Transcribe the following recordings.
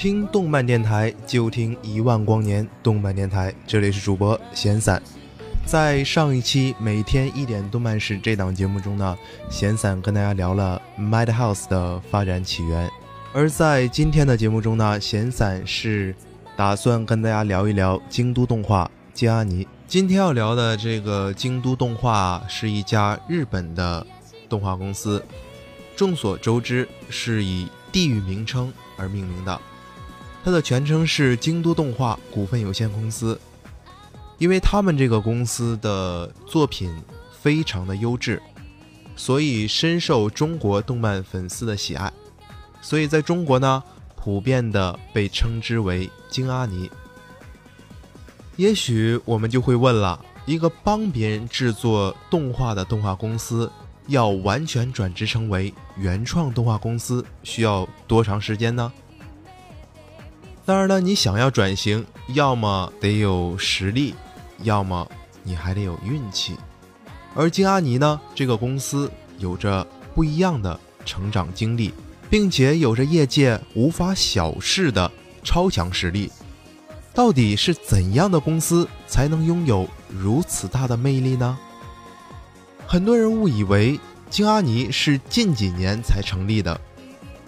听动漫电台就听一万光年动漫电台，这里是主播闲散。在上一期每天一点动漫史这档节目中呢，闲散跟大家聊了 Madhouse 的发展起源。而在今天的节目中呢，闲散是打算跟大家聊一聊京都动画金阿尼。今天要聊的这个京都动画是一家日本的动画公司，众所周知是以地域名称而命名的。它的全称是京都动画股份有限公司，因为他们这个公司的作品非常的优质，所以深受中国动漫粉丝的喜爱，所以在中国呢，普遍的被称之为京阿尼。也许我们就会问了，一个帮别人制作动画的动画公司，要完全转职成为原创动画公司，需要多长时间呢？当然了，你想要转型，要么得有实力，要么你还得有运气。而金阿尼呢，这个公司有着不一样的成长经历，并且有着业界无法小视的超强实力。到底是怎样的公司才能拥有如此大的魅力呢？很多人误以为金阿尼是近几年才成立的，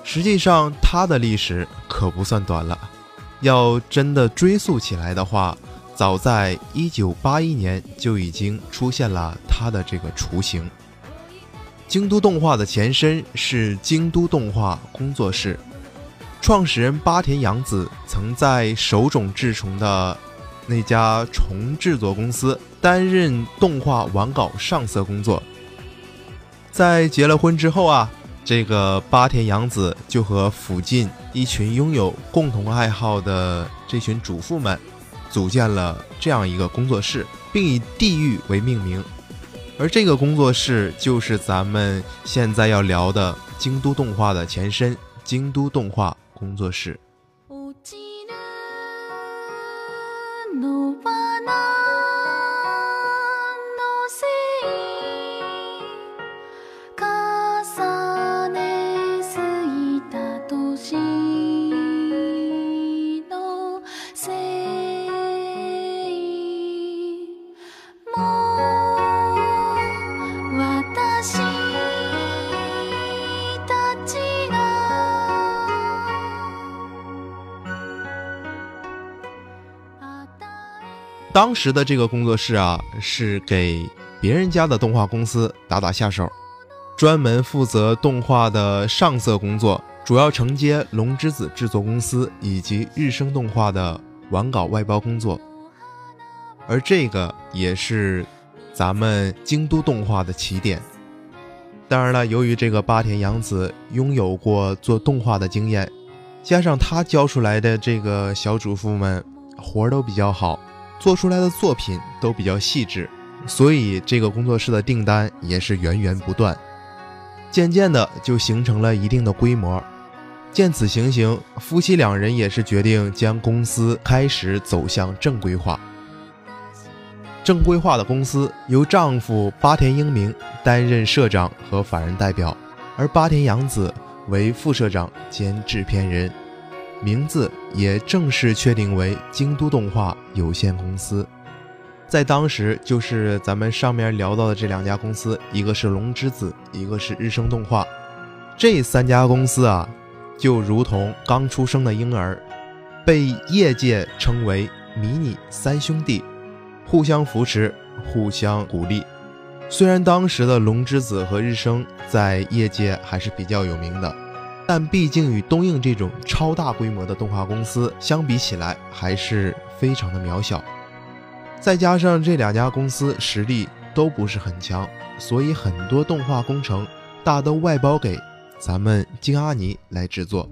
实际上它的历史可不算短了。要真的追溯起来的话，早在一九八一年就已经出现了它的这个雏形。京都动画的前身是京都动画工作室，创始人八田洋子曾在手冢治虫的那家虫制作公司担任动画完稿上色工作。在结了婚之后啊。这个八田洋子就和附近一群拥有共同爱好的这群主妇们，组建了这样一个工作室，并以地狱为命名。而这个工作室就是咱们现在要聊的京都动画的前身——京都动画工作室。当时的这个工作室啊，是给别人家的动画公司打打下手，专门负责动画的上色工作，主要承接龙之子制作公司以及日升动画的完稿外包工作。而这个也是咱们京都动画的起点。当然了，由于这个八田洋子拥有过做动画的经验，加上他教出来的这个小主妇们活儿都比较好。做出来的作品都比较细致，所以这个工作室的订单也是源源不断。渐渐的就形成了一定的规模。见此情形，夫妻两人也是决定将公司开始走向正规化。正规化的公司由丈夫八田英明担任社长和法人代表，而八田洋子为副社长兼制片人。名字也正式确定为京都动画有限公司，在当时就是咱们上面聊到的这两家公司，一个是龙之子，一个是日升动画，这三家公司啊，就如同刚出生的婴儿，被业界称为“迷你三兄弟”，互相扶持，互相鼓励，虽然当时的龙之子和日升在业界还是比较有名的，但毕竟与东映这种超大规模的动画公司相比起来，还是非常的渺小。再加上这两家公司实力都不是很强，所以很多动画工程大都外包给咱们京阿尼来制作。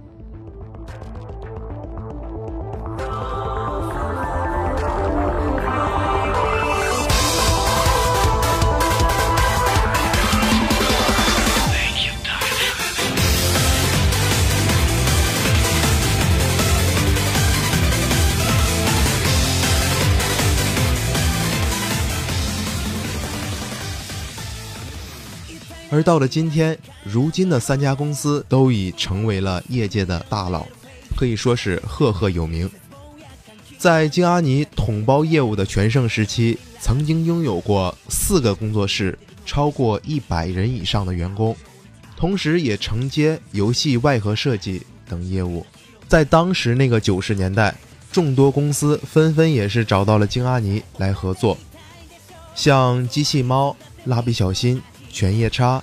而到了今天，如今的三家公司都已成为了业界的大佬，可以说是赫赫有名。在京阿尼统包业务的全盛时期，曾经拥有过四个工作室，超过一百人以上的员工，同时也承接游戏外盒设计等业务。在当时那个九十年代，众多公司纷纷也是找到了京阿尼来合作，像机器猫、蜡笔小新。犬夜叉、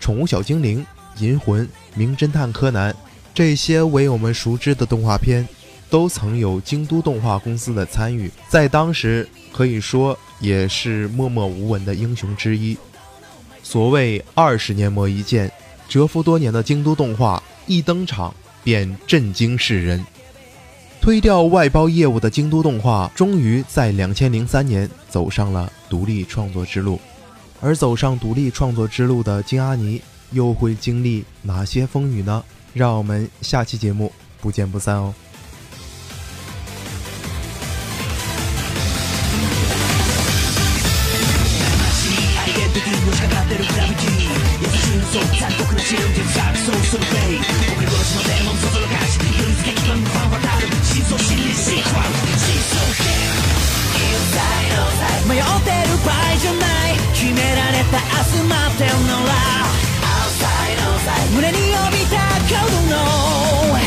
宠物小精灵、银魂、名侦探柯南，这些为我们熟知的动画片，都曾有京都动画公司的参与，在当时可以说也是默默无闻的英雄之一。所谓二十年磨一剑，蛰伏多年的京都动画一登场便震惊世人。推掉外包业务的京都动画，终于在两千零三年走上了独立创作之路。而走上独立创作之路的金阿尼又会经历哪些风雨呢？让我们下期节目不见不散哦！決められた明日待ってるのら胸に帯びたコードの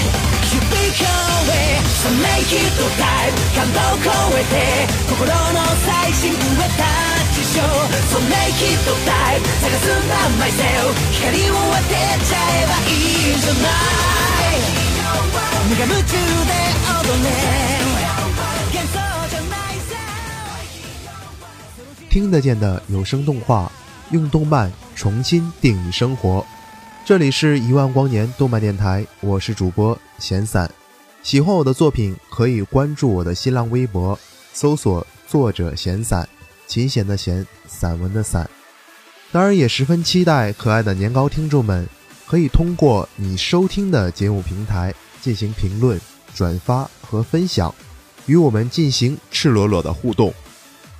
響こえ So make it time 感動を超えて心の最新植えた事象 So make it time 探すんだ myself 光を当てちゃえばいいんじゃない。無我夢中。听得见的有声动画，用动漫重新定义生活。这里是一万光年动漫电台，我是主播闲散。喜欢我的作品，可以关注我的新浪微博，搜索作者闲散，琴弦的弦，散文的散。当然，也十分期待可爱的年糕听众们可以通过你收听的节目平台进行评论、转发和分享，与我们进行赤裸裸的互动。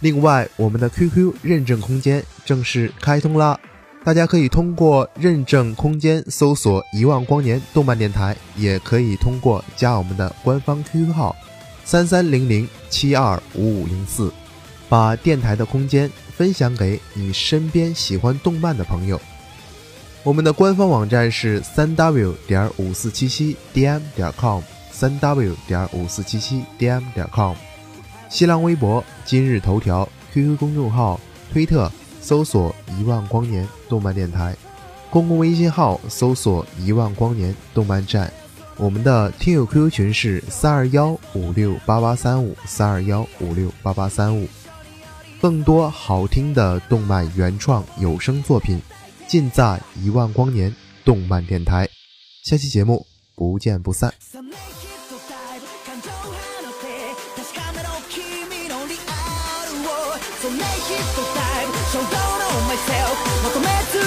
另外，我们的 QQ 认证空间正式开通啦！大家可以通过认证空间搜索“一万光年动漫电台”，也可以通过加我们的官方 QQ 号三三零零七二五五零四，把电台的空间分享给你身边喜欢动漫的朋友。我们的官方网站是三 w 点五四七七 dm 点 com，三 w 点五四七七 dm 点 com。新浪微博、今日头条、QQ 公众号、推特搜索“一万光年动漫电台”，公共微信号搜索“一万光年动漫站”。我们的听友 QQ 群是三二幺五六八八三五三二幺五六八八三五。更多好听的动漫原创有声作品，尽在“一万光年动漫电台”。下期节目不见不散。求め続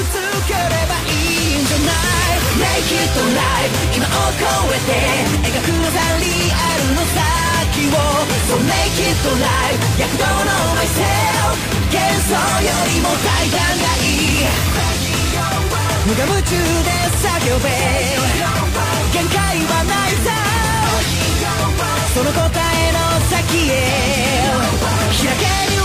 ければいいんじゃない。Make it alive 今を超えて描くザリアルの先を。So make it alive 躍動の myself. 幻想よりも大胆がいい。無我夢中で叫べ。限界はないさその答え que eu. Já quero